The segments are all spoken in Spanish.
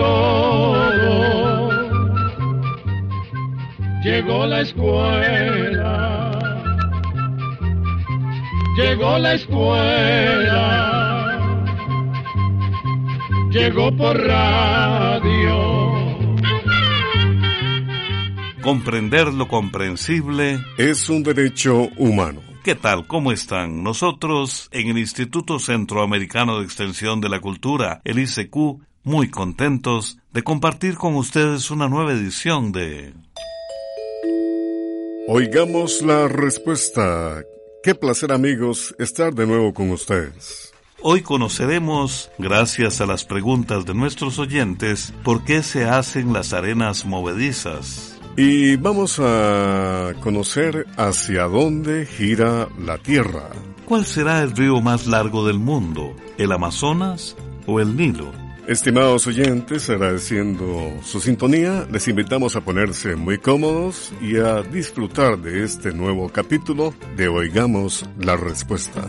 todo. Llegó la escuela, llegó la escuela, llegó por radio. Comprender lo comprensible es un derecho humano. ¿Qué tal? ¿Cómo están? Nosotros en el Instituto Centroamericano de Extensión de la Cultura, el ICQ, muy contentos de compartir con ustedes una nueva edición de... Oigamos la respuesta. Qué placer amigos estar de nuevo con ustedes. Hoy conoceremos, gracias a las preguntas de nuestros oyentes, por qué se hacen las arenas movedizas. Y vamos a conocer hacia dónde gira la Tierra. ¿Cuál será el río más largo del mundo? ¿El Amazonas o el Nilo? Estimados oyentes, agradeciendo su sintonía, les invitamos a ponerse muy cómodos y a disfrutar de este nuevo capítulo de Oigamos la Respuesta.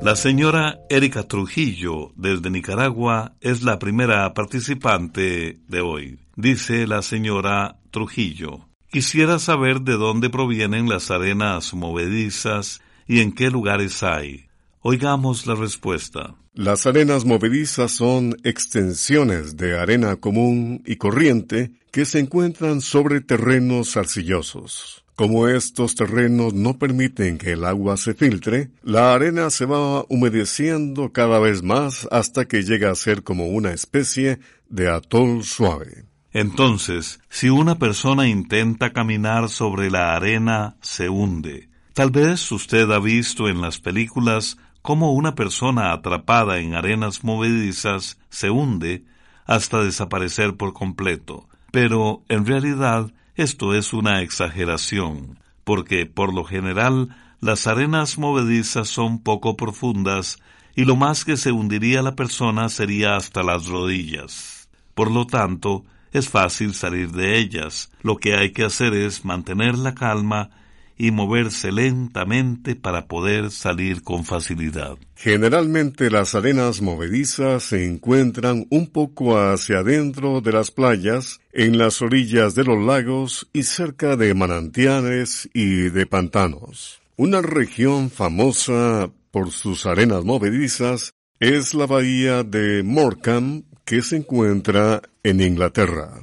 La señora Erika Trujillo, desde Nicaragua, es la primera participante de hoy. Dice la señora Trujillo. Quisiera saber de dónde provienen las arenas movedizas y en qué lugares hay. Oigamos la respuesta. Las arenas movedizas son extensiones de arena común y corriente que se encuentran sobre terrenos arcillosos. Como estos terrenos no permiten que el agua se filtre, la arena se va humedeciendo cada vez más hasta que llega a ser como una especie de atol suave. Entonces, si una persona intenta caminar sobre la arena, se hunde. Tal vez usted ha visto en las películas cómo una persona atrapada en arenas movedizas se hunde hasta desaparecer por completo. Pero, en realidad, esto es una exageración, porque, por lo general, las arenas movedizas son poco profundas y lo más que se hundiría la persona sería hasta las rodillas. Por lo tanto, es fácil salir de ellas. Lo que hay que hacer es mantener la calma y moverse lentamente para poder salir con facilidad. Generalmente las arenas movedizas se encuentran un poco hacia adentro de las playas, en las orillas de los lagos y cerca de manantiales y de pantanos. Una región famosa por sus arenas movedizas es la bahía de Morecambe, que se encuentra en Inglaterra.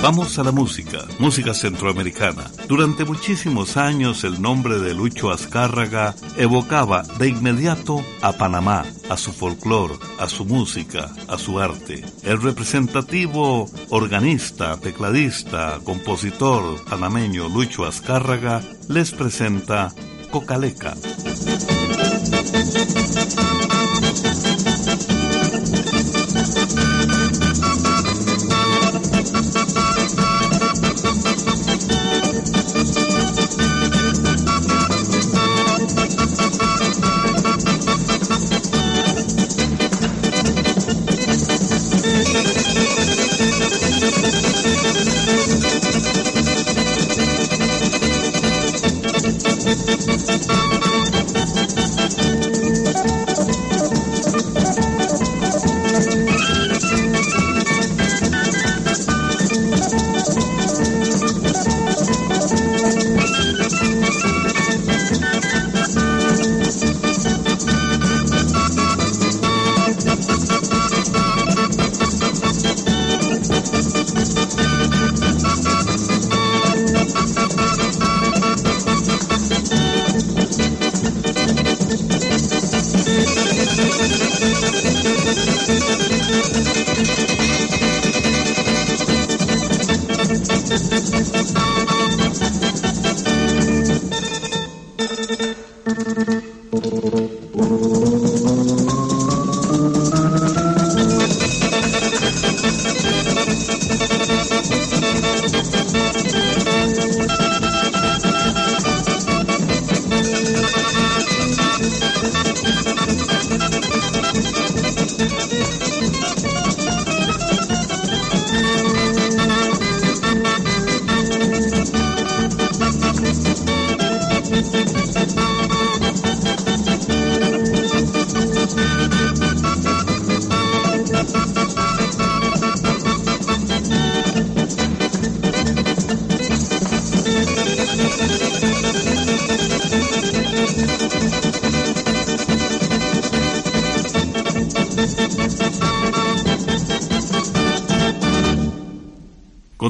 Vamos a la música, música centroamericana. Durante muchísimos años el nombre de Lucho Azcárraga evocaba de inmediato a Panamá, a su folclore, a su música, a su arte. El representativo organista, tecladista, compositor panameño Lucho Azcárraga les presenta Cocaleca.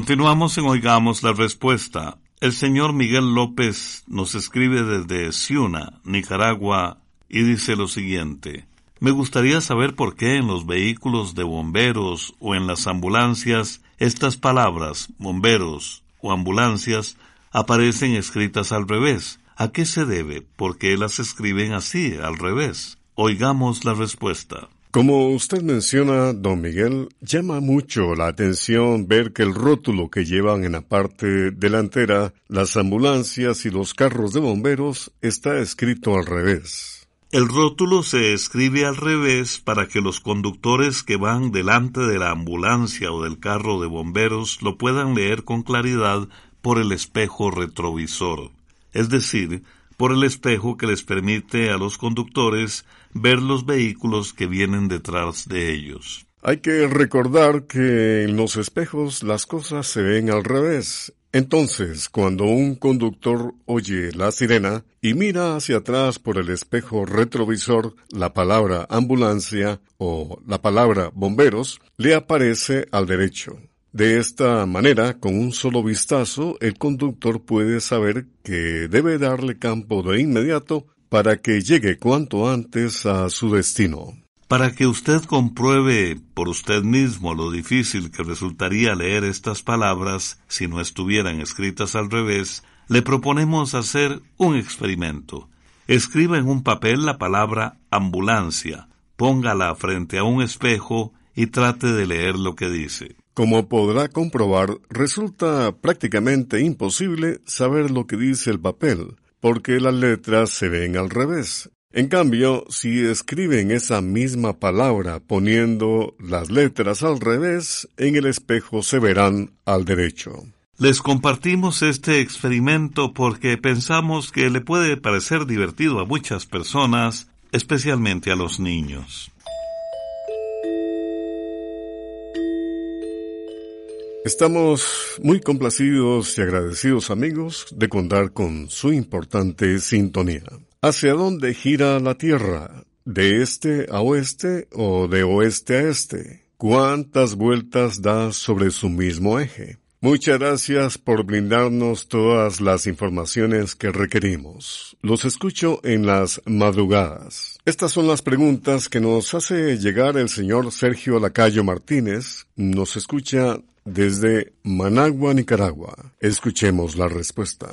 Continuamos en Oigamos la Respuesta. El señor Miguel López nos escribe desde Ciuna, Nicaragua, y dice lo siguiente. Me gustaría saber por qué en los vehículos de bomberos o en las ambulancias estas palabras, bomberos o ambulancias, aparecen escritas al revés. ¿A qué se debe? ¿Por qué las escriben así, al revés? Oigamos la respuesta. Como usted menciona, don Miguel, llama mucho la atención ver que el rótulo que llevan en la parte delantera las ambulancias y los carros de bomberos está escrito al revés. El rótulo se escribe al revés para que los conductores que van delante de la ambulancia o del carro de bomberos lo puedan leer con claridad por el espejo retrovisor, es decir, por el espejo que les permite a los conductores ver los vehículos que vienen detrás de ellos. Hay que recordar que en los espejos las cosas se ven al revés. Entonces, cuando un conductor oye la sirena y mira hacia atrás por el espejo retrovisor la palabra ambulancia o la palabra bomberos, le aparece al derecho. De esta manera, con un solo vistazo, el conductor puede saber que debe darle campo de inmediato para que llegue cuanto antes a su destino. Para que usted compruebe por usted mismo lo difícil que resultaría leer estas palabras si no estuvieran escritas al revés, le proponemos hacer un experimento. Escriba en un papel la palabra ambulancia, póngala frente a un espejo y trate de leer lo que dice. Como podrá comprobar, resulta prácticamente imposible saber lo que dice el papel, porque las letras se ven al revés. En cambio, si escriben esa misma palabra poniendo las letras al revés, en el espejo se verán al derecho. Les compartimos este experimento porque pensamos que le puede parecer divertido a muchas personas, especialmente a los niños. Estamos muy complacidos y agradecidos amigos de contar con su importante sintonía. ¿Hacia dónde gira la Tierra? ¿De este a oeste o de oeste a este? ¿Cuántas vueltas da sobre su mismo eje? Muchas gracias por brindarnos todas las informaciones que requerimos. Los escucho en las madrugadas. Estas son las preguntas que nos hace llegar el señor Sergio Lacayo Martínez. Nos escucha desde Managua, Nicaragua. Escuchemos la respuesta.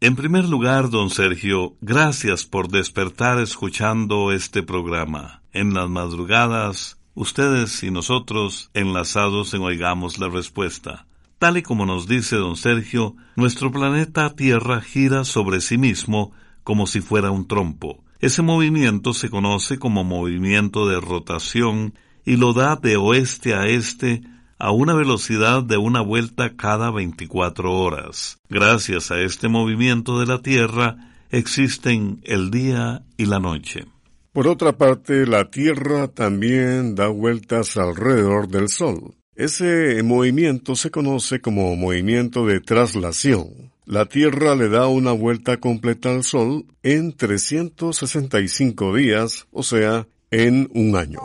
En primer lugar, don Sergio, gracias por despertar escuchando este programa. En las madrugadas, ustedes y nosotros, enlazados en Oigamos la Respuesta. Tal y como nos dice don Sergio, nuestro planeta Tierra gira sobre sí mismo como si fuera un trompo. Ese movimiento se conoce como movimiento de rotación y lo da de oeste a este a una velocidad de una vuelta cada 24 horas. Gracias a este movimiento de la Tierra existen el día y la noche. Por otra parte, la Tierra también da vueltas alrededor del Sol. Ese movimiento se conoce como movimiento de traslación. La Tierra le da una vuelta completa al Sol en 365 días, o sea, en un año.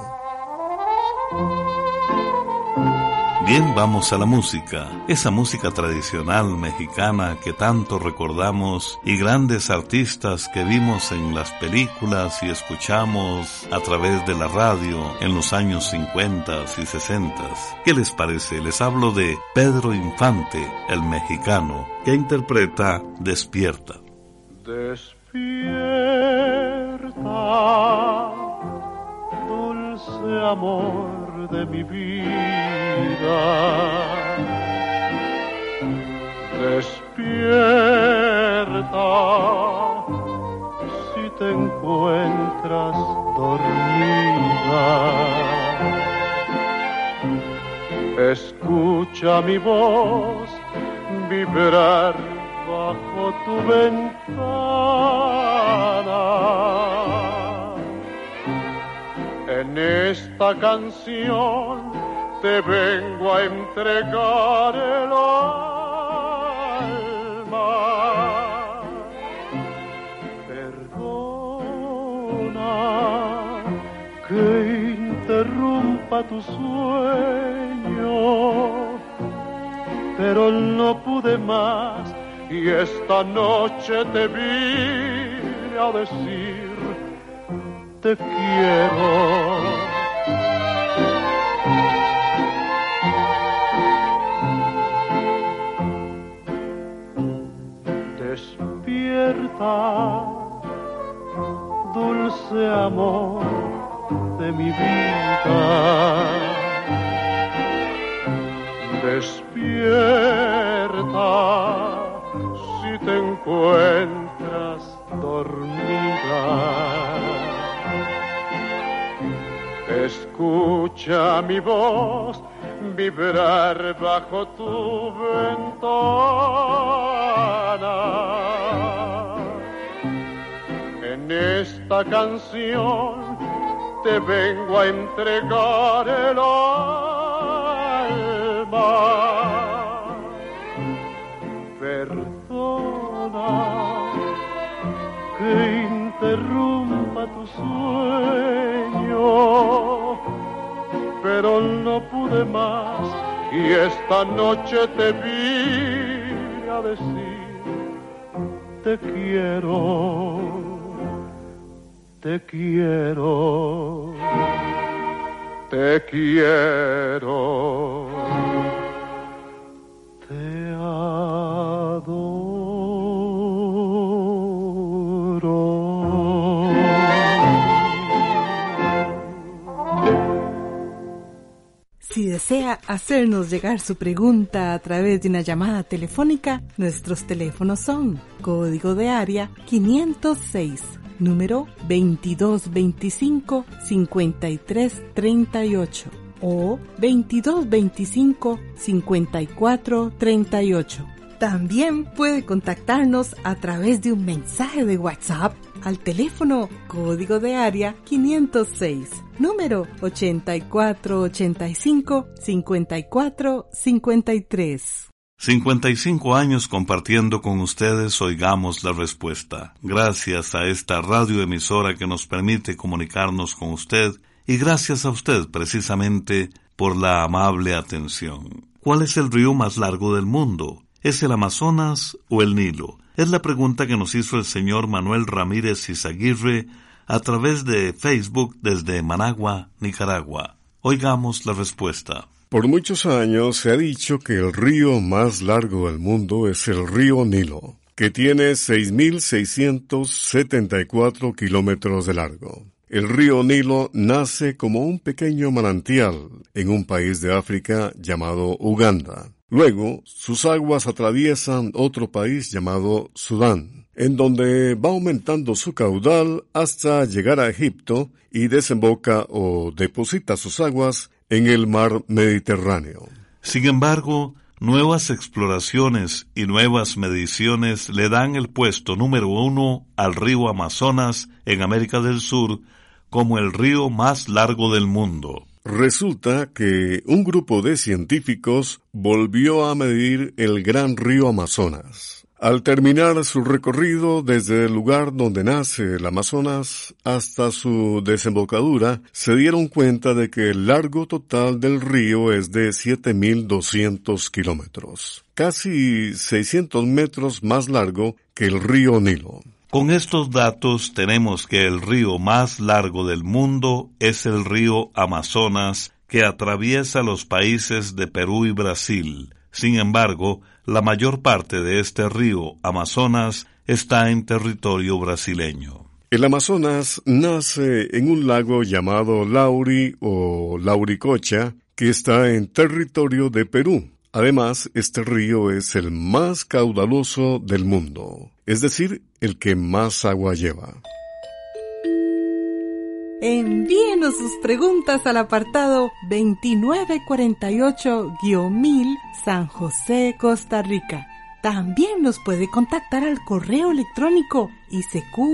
Bien, vamos a la música, esa música tradicional mexicana que tanto recordamos y grandes artistas que vimos en las películas y escuchamos a través de la radio en los años 50 y 60. ¿Qué les parece? Les hablo de Pedro Infante, el mexicano, que interpreta Despierta. Despierta, dulce amor de mi vida Despierta si te encuentras dormida. Escucha mi voz vibrar bajo tu ventana. En esta canción te vengo a entregar el alma. Perdona que interrumpa tu sueño, pero no pude más y esta noche te vine a decir te quiero. Dulce amor de mi vida Despierta si te encuentras dormida. Escucha mi voz vibrar bajo tu ventana. Esta canción te vengo a entregar el Perdona que interrumpa tu sueño, pero no pude más y esta noche te vi a decir te quiero, te quiero, te quiero. Si desea hacernos llegar su pregunta a través de una llamada telefónica, nuestros teléfonos son código de área 506, número 2225-5338 o 2225-5438. También puede contactarnos a través de un mensaje de WhatsApp al teléfono código de área 506, número 8485-5453. 55 años compartiendo con ustedes Oigamos la Respuesta. Gracias a esta radioemisora que nos permite comunicarnos con usted y gracias a usted precisamente por la amable atención. ¿Cuál es el río más largo del mundo? ¿Es el Amazonas o el Nilo? Es la pregunta que nos hizo el señor Manuel Ramírez Izaguirre a través de Facebook desde Managua, Nicaragua. Oigamos la respuesta. Por muchos años se ha dicho que el río más largo del mundo es el río Nilo, que tiene 6.674 kilómetros de largo. El río Nilo nace como un pequeño manantial en un país de África llamado Uganda. Luego, sus aguas atraviesan otro país llamado Sudán, en donde va aumentando su caudal hasta llegar a Egipto y desemboca o deposita sus aguas en el mar Mediterráneo. Sin embargo, nuevas exploraciones y nuevas mediciones le dan el puesto número uno al río Amazonas en América del Sur como el río más largo del mundo. Resulta que un grupo de científicos volvió a medir el gran río Amazonas. Al terminar su recorrido desde el lugar donde nace el Amazonas hasta su desembocadura, se dieron cuenta de que el largo total del río es de 7.200 kilómetros, casi 600 metros más largo que el río Nilo. Con estos datos tenemos que el río más largo del mundo es el río Amazonas, que atraviesa los países de Perú y Brasil. Sin embargo, la mayor parte de este río Amazonas está en territorio brasileño. El Amazonas nace en un lago llamado Lauri o Lauricocha, que está en territorio de Perú. Además, este río es el más caudaloso del mundo, es decir, el que más agua lleva. Envíenos sus preguntas al apartado 2948-1000 San José, Costa Rica. También nos puede contactar al correo electrónico isq.org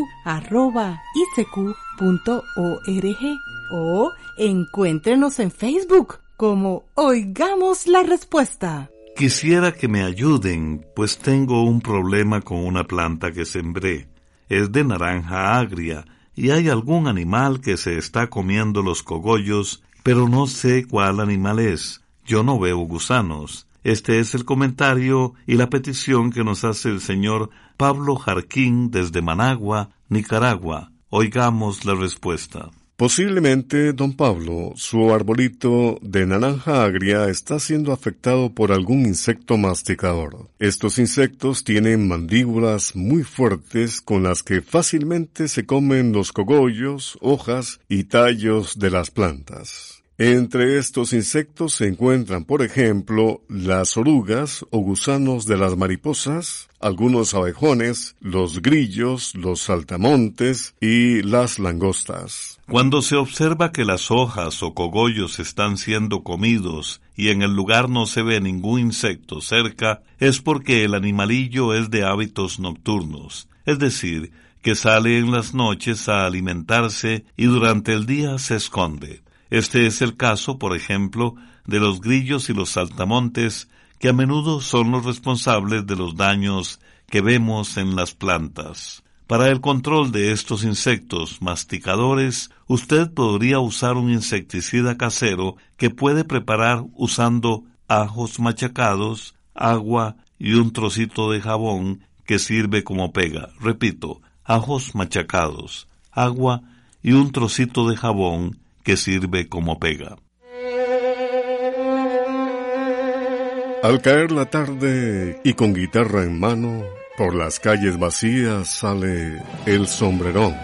o encuéntrenos en Facebook como Oigamos la Respuesta. Quisiera que me ayuden, pues tengo un problema con una planta que sembré. Es de naranja agria y hay algún animal que se está comiendo los cogollos, pero no sé cuál animal es. Yo no veo gusanos. Este es el comentario y la petición que nos hace el señor Pablo Jarquín desde Managua, Nicaragua. Oigamos la respuesta. Posiblemente, don Pablo, su arbolito de naranja agria está siendo afectado por algún insecto masticador. Estos insectos tienen mandíbulas muy fuertes con las que fácilmente se comen los cogollos, hojas y tallos de las plantas. Entre estos insectos se encuentran, por ejemplo, las orugas o gusanos de las mariposas, algunos abejones, los grillos, los saltamontes y las langostas. Cuando se observa que las hojas o cogollos están siendo comidos y en el lugar no se ve ningún insecto cerca, es porque el animalillo es de hábitos nocturnos, es decir, que sale en las noches a alimentarse y durante el día se esconde. Este es el caso, por ejemplo, de los grillos y los saltamontes, que a menudo son los responsables de los daños que vemos en las plantas. Para el control de estos insectos masticadores, usted podría usar un insecticida casero que puede preparar usando ajos machacados, agua y un trocito de jabón que sirve como pega. Repito, ajos machacados, agua y un trocito de jabón que sirve como pega. Al caer la tarde y con guitarra en mano, por las calles vacías sale el sombrerón.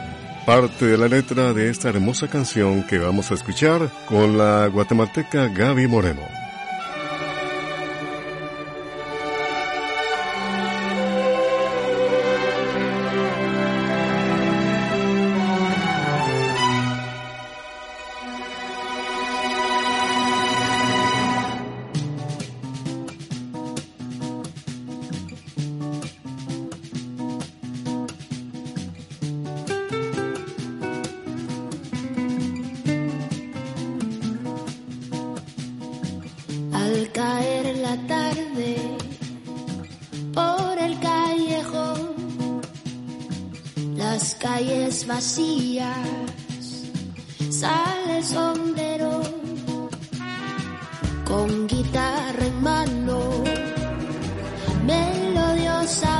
Parte de la letra de esta hermosa canción que vamos a escuchar con la guatemalteca Gaby Moreno. side.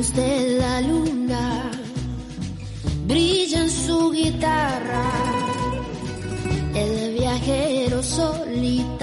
luz la luna brilla en su guitarra el viajero solitario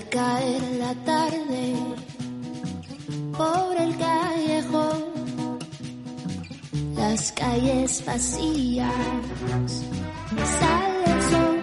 caer la tarde, por el callejón, las calles vacías, sale el.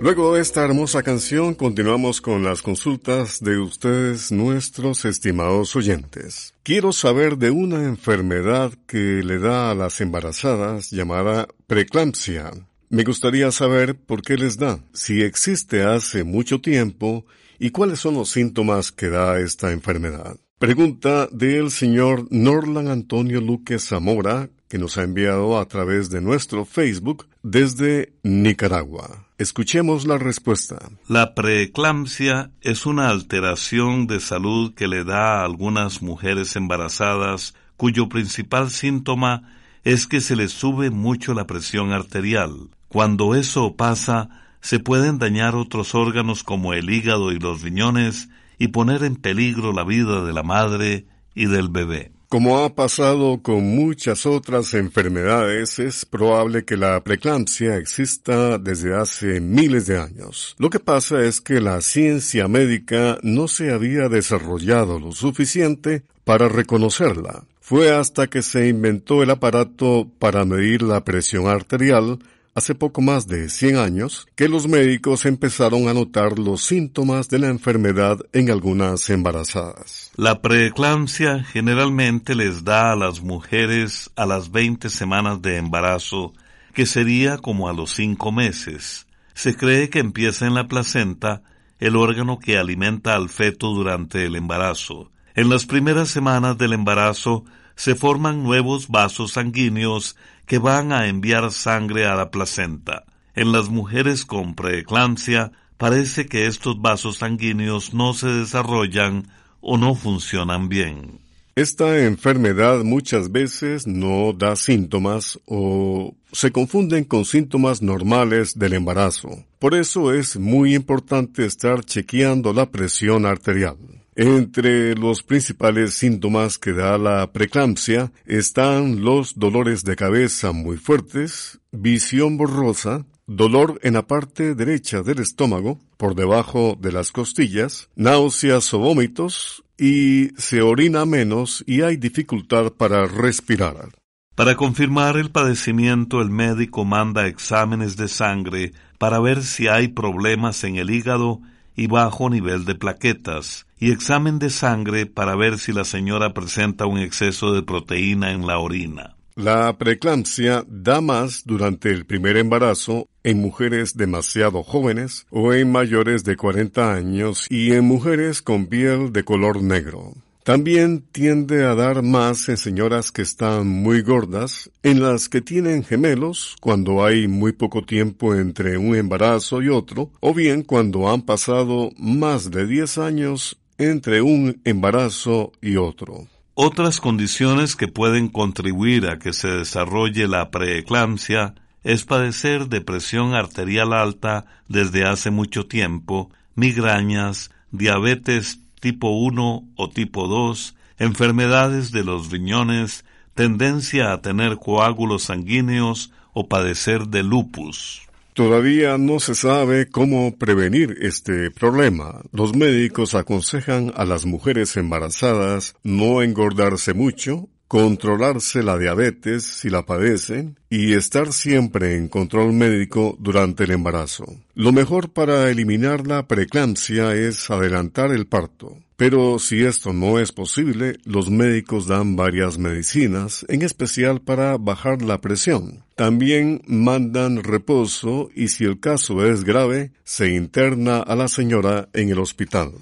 Luego de esta hermosa canción continuamos con las consultas de ustedes, nuestros estimados oyentes. Quiero saber de una enfermedad que le da a las embarazadas llamada preeclampsia. Me gustaría saber por qué les da, si existe hace mucho tiempo y cuáles son los síntomas que da esta enfermedad. Pregunta del señor Norlan Antonio Luque Zamora, que nos ha enviado a través de nuestro Facebook desde Nicaragua. Escuchemos la respuesta. La preeclampsia es una alteración de salud que le da a algunas mujeres embarazadas cuyo principal síntoma es que se les sube mucho la presión arterial. Cuando eso pasa, se pueden dañar otros órganos como el hígado y los riñones y poner en peligro la vida de la madre y del bebé. Como ha pasado con muchas otras enfermedades, es probable que la preeclampsia exista desde hace miles de años. Lo que pasa es que la ciencia médica no se había desarrollado lo suficiente para reconocerla. Fue hasta que se inventó el aparato para medir la presión arterial hace poco más de 100 años que los médicos empezaron a notar los síntomas de la enfermedad en algunas embarazadas. La preeclampsia generalmente les da a las mujeres a las 20 semanas de embarazo, que sería como a los 5 meses. Se cree que empieza en la placenta, el órgano que alimenta al feto durante el embarazo. En las primeras semanas del embarazo se forman nuevos vasos sanguíneos que van a enviar sangre a la placenta. En las mujeres con preeclampsia parece que estos vasos sanguíneos no se desarrollan o no funcionan bien. Esta enfermedad muchas veces no da síntomas o se confunden con síntomas normales del embarazo. Por eso es muy importante estar chequeando la presión arterial. Entre los principales síntomas que da la preeclampsia están los dolores de cabeza muy fuertes, visión borrosa, dolor en la parte derecha del estómago, por debajo de las costillas, náuseas o vómitos, y se orina menos y hay dificultad para respirar. Para confirmar el padecimiento, el médico manda exámenes de sangre para ver si hay problemas en el hígado y bajo nivel de plaquetas, y examen de sangre para ver si la señora presenta un exceso de proteína en la orina. La preeclampsia da más durante el primer embarazo en mujeres demasiado jóvenes o en mayores de 40 años y en mujeres con piel de color negro. También tiende a dar más en señoras que están muy gordas, en las que tienen gemelos cuando hay muy poco tiempo entre un embarazo y otro, o bien cuando han pasado más de 10 años entre un embarazo y otro. Otras condiciones que pueden contribuir a que se desarrolle la preeclampsia es padecer depresión arterial alta desde hace mucho tiempo, migrañas, diabetes tipo 1 o tipo 2, enfermedades de los riñones, tendencia a tener coágulos sanguíneos o padecer de lupus. Todavía no se sabe cómo prevenir este problema. Los médicos aconsejan a las mujeres embarazadas no engordarse mucho, controlarse la diabetes si la padecen y estar siempre en control médico durante el embarazo. Lo mejor para eliminar la preeclampsia es adelantar el parto. Pero si esto no es posible, los médicos dan varias medicinas, en especial para bajar la presión. También mandan reposo y si el caso es grave, se interna a la señora en el hospital.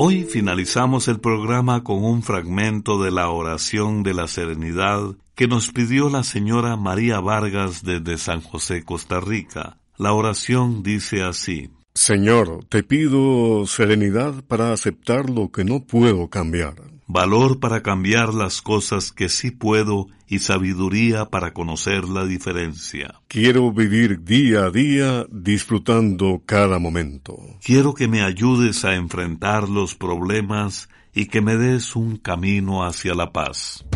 Hoy finalizamos el programa con un fragmento de la oración de la serenidad que nos pidió la señora María Vargas desde San José, Costa Rica. La oración dice así. Señor, te pido serenidad para aceptar lo que no puedo cambiar valor para cambiar las cosas que sí puedo y sabiduría para conocer la diferencia. Quiero vivir día a día disfrutando cada momento. Quiero que me ayudes a enfrentar los problemas y que me des un camino hacia la paz.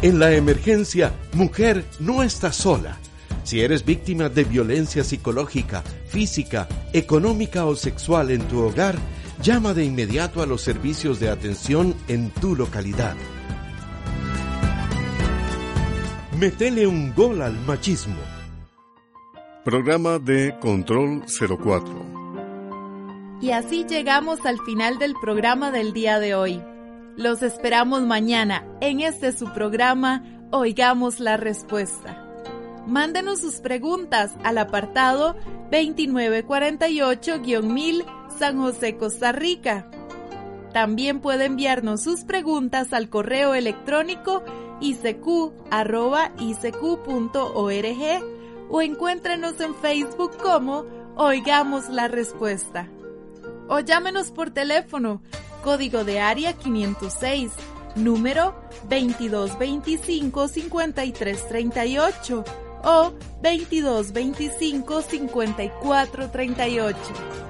En la emergencia, mujer no está sola. Si eres víctima de violencia psicológica, física, económica o sexual en tu hogar, Llama de inmediato a los servicios de atención en tu localidad. Metele un gol al machismo. Programa de Control 04. Y así llegamos al final del programa del día de hoy. Los esperamos mañana en este su programa Oigamos la Respuesta. Mándenos sus preguntas al apartado 2948-1000 San José, Costa Rica. También puede enviarnos sus preguntas al correo electrónico isq.org o encuéntrenos en Facebook como Oigamos la Respuesta. O llámenos por teléfono, código de área 506, número 2225-5338 o 2225-5438.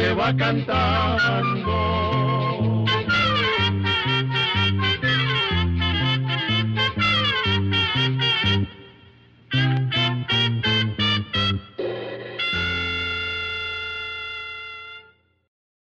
se va cantando